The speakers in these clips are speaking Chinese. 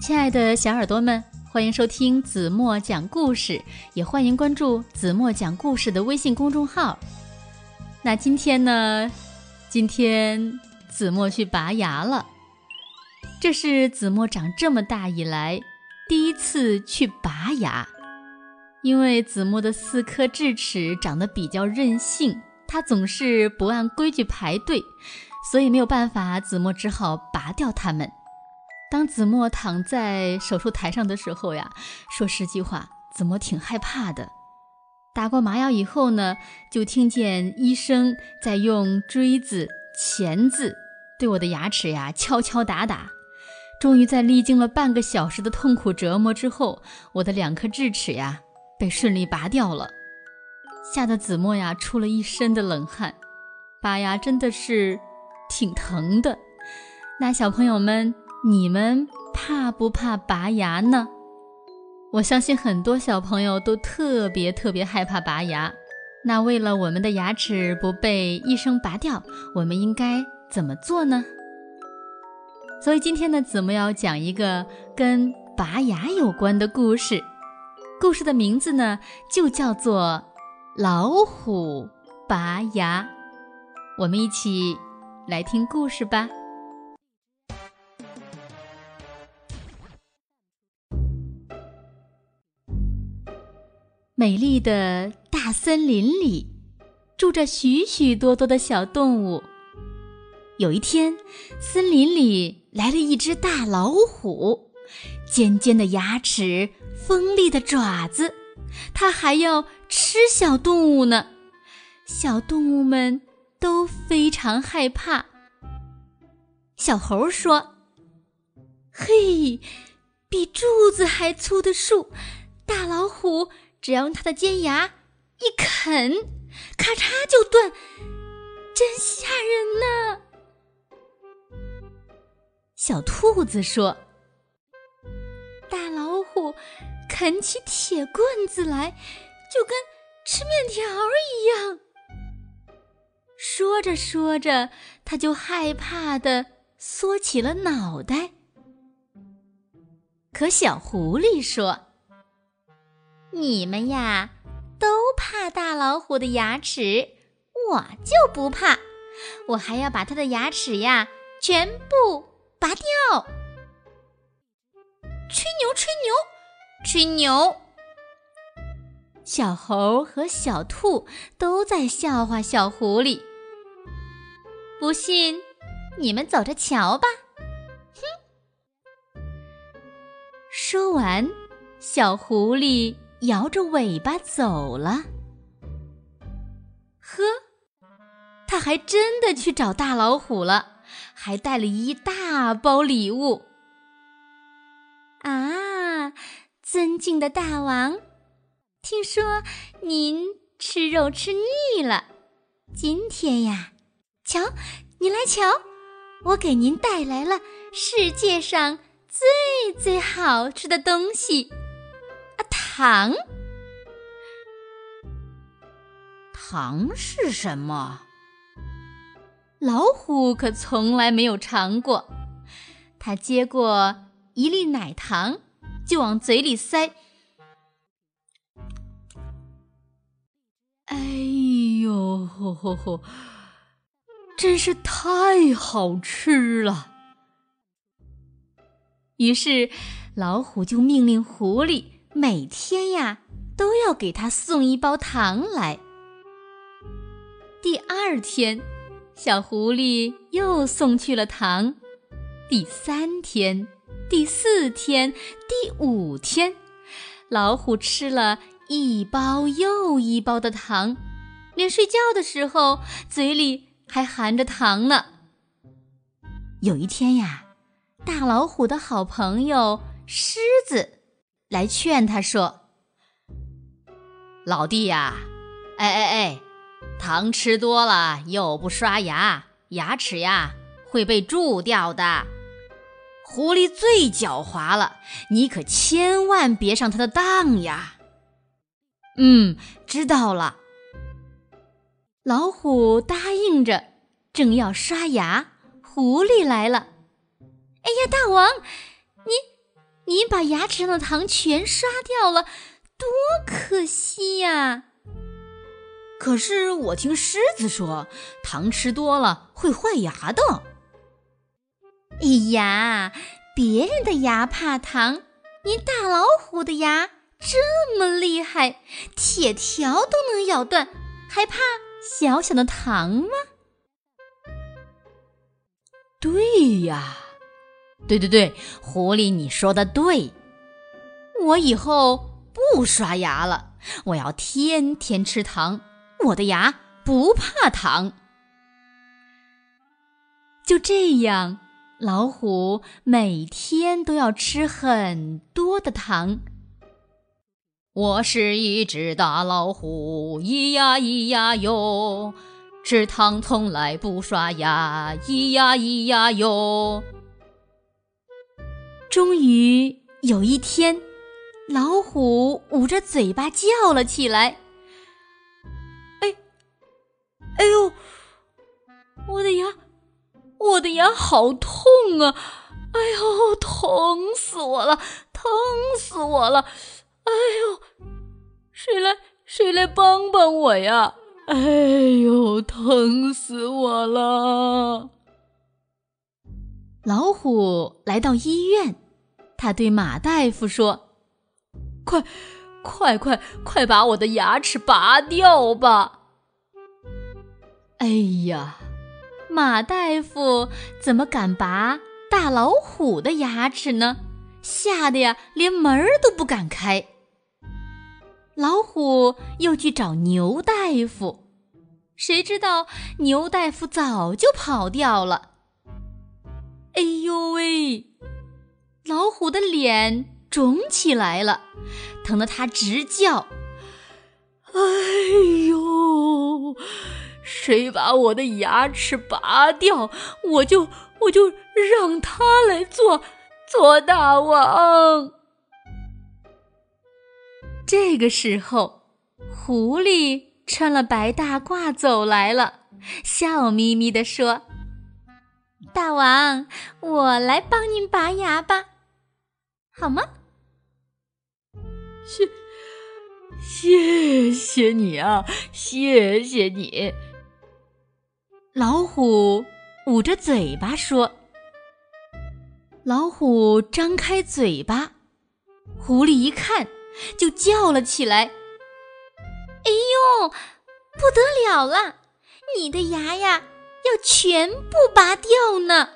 亲爱的小耳朵们，欢迎收听子墨讲故事，也欢迎关注子墨讲故事的微信公众号。那今天呢？今天子墨去拔牙了，这是子墨长这么大以来第一次去拔牙。因为子墨的四颗智齿长得比较任性，它总是不按规矩排队，所以没有办法，子墨只好拔掉它们。当子墨躺在手术台上的时候呀，说实际话，子墨挺害怕的。打过麻药以后呢，就听见医生在用锥子、钳子对我的牙齿呀敲敲打打。终于在历经了半个小时的痛苦折磨之后，我的两颗智齿呀被顺利拔掉了，吓得子墨呀出了一身的冷汗。拔牙真的是挺疼的。那小朋友们。你们怕不怕拔牙呢？我相信很多小朋友都特别特别害怕拔牙。那为了我们的牙齿不被医生拔掉，我们应该怎么做呢？所以今天呢，子墨要讲一个跟拔牙有关的故事。故事的名字呢，就叫做《老虎拔牙》。我们一起来听故事吧。美丽的大森林里，住着许许多多的小动物。有一天，森林里来了一只大老虎，尖尖的牙齿，锋利的爪子，它还要吃小动物呢。小动物们都非常害怕。小猴说：“嘿，比柱子还粗的树，大老虎。”只要用它的尖牙一啃，咔嚓就断，真吓人呐！小兔子说：“大老虎啃起铁棍子来，就跟吃面条一样。”说着说着，他就害怕的缩起了脑袋。可小狐狸说。你们呀，都怕大老虎的牙齿，我就不怕。我还要把它的牙齿呀全部拔掉。吹牛，吹牛，吹牛！小猴和小兔都在笑话小狐狸。不信，你们走着瞧吧。哼！说完，小狐狸。摇着尾巴走了。呵，他还真的去找大老虎了，还带了一大包礼物。啊，尊敬的大王，听说您吃肉吃腻了，今天呀，瞧，你来瞧，我给您带来了世界上最最好吃的东西。糖，糖是什么？老虎可从来没有尝过。他接过一粒奶糖，就往嘴里塞。哎呦，真是太好吃了。于是，老虎就命令狐狸。每天呀，都要给他送一包糖来。第二天，小狐狸又送去了糖。第三天、第四天、第五天，老虎吃了一包又一包的糖，连睡觉的时候嘴里还含着糖呢。有一天呀，大老虎的好朋友狮子。来劝他说：“老弟呀，哎哎哎，糖吃多了又不刷牙，牙齿呀会被蛀掉的。狐狸最狡猾了，你可千万别上他的当呀。”嗯，知道了。老虎答应着，正要刷牙，狐狸来了。“哎呀，大王，你你把牙齿上的糖全刷掉了，多可惜呀！可是我听狮子说，糖吃多了会坏牙的。哎呀，别人的牙怕糖，你大老虎的牙这么厉害，铁条都能咬断，还怕小小的糖吗？对呀，对对对，狐狸，你说的对。我以后不刷牙了，我要天天吃糖，我的牙不怕糖。就这样，老虎每天都要吃很多的糖。我是一只大老虎，咿呀咿呀哟。吃糖从来不刷牙，咿呀咿呀哟。终于有一天，老虎捂着嘴巴叫了起来：“哎，哎呦，我的牙，我的牙好痛啊！哎呦，疼死我了，疼死我了！哎呦，谁来，谁来帮帮我呀？”哎呦，疼死我了！老虎来到医院，他对马大夫说：“快，快，快，快把我的牙齿拔掉吧！”哎呀，马大夫怎么敢拔大老虎的牙齿呢？吓得呀，连门儿都不敢开。老虎又去找牛大夫，谁知道牛大夫早就跑掉了。哎呦喂！老虎的脸肿起来了，疼得他直叫：“哎呦！谁把我的牙齿拔掉，我就我就让他来做做大王。”这个时候，狐狸穿了白大褂走来了，笑眯眯地说：“大王，我来帮您拔牙吧，好吗？”谢，谢谢你啊，谢谢你。老虎捂着嘴巴说：“老虎张开嘴巴，狐狸一看。”就叫了起来：“哎呦，不得了了！你的牙呀，要全部拔掉呢！”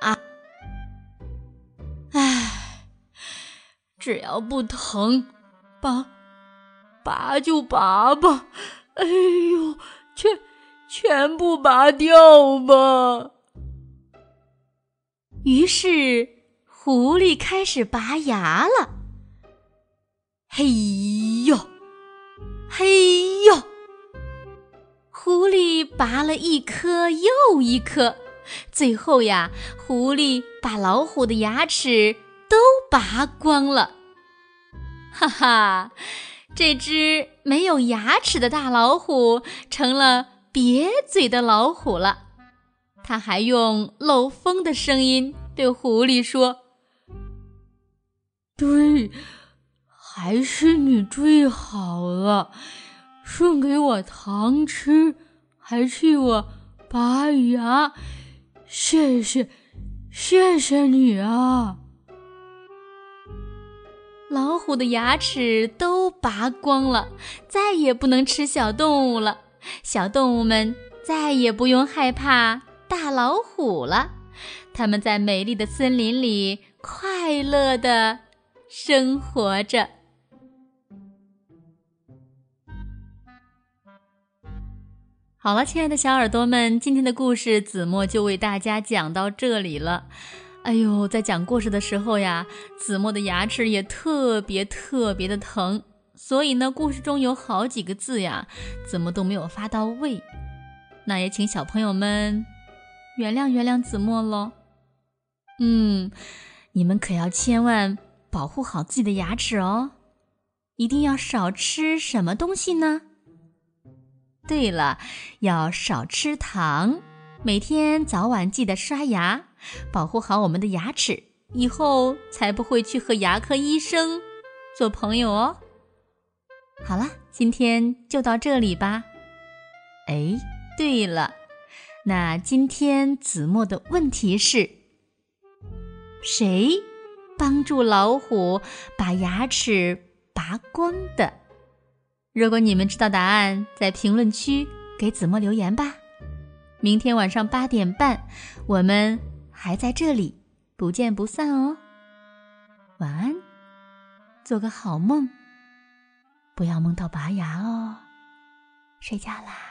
啊，唉，只要不疼，拔，拔就拔吧。哎呦，全全部拔掉吧。于是，狐狸开始拔牙了。嘿呦，嘿！拔了一颗又一颗，最后呀，狐狸把老虎的牙齿都拔光了。哈哈，这只没有牙齿的大老虎成了瘪嘴的老虎了。它还用漏风的声音对狐狸说：“对。”还是你最好了，送给我糖吃，还替我拔牙，谢谢，谢谢你啊！老虎的牙齿都拔光了，再也不能吃小动物了，小动物们再也不用害怕大老虎了，它们在美丽的森林里快乐的生活着。好了，亲爱的小耳朵们，今天的故事子墨就为大家讲到这里了。哎呦，在讲故事的时候呀，子墨的牙齿也特别特别的疼，所以呢，故事中有好几个字呀，子墨都没有发到位。那也请小朋友们原谅原谅子墨喽。嗯，你们可要千万保护好自己的牙齿哦，一定要少吃什么东西呢？对了，要少吃糖，每天早晚记得刷牙，保护好我们的牙齿，以后才不会去和牙科医生做朋友哦。好了，今天就到这里吧。哎，对了，那今天子墨的问题是：谁帮助老虎把牙齿拔光的？如果你们知道答案，在评论区给子墨留言吧。明天晚上八点半，我们还在这里，不见不散哦。晚安，做个好梦，不要梦到拔牙哦。睡觉啦。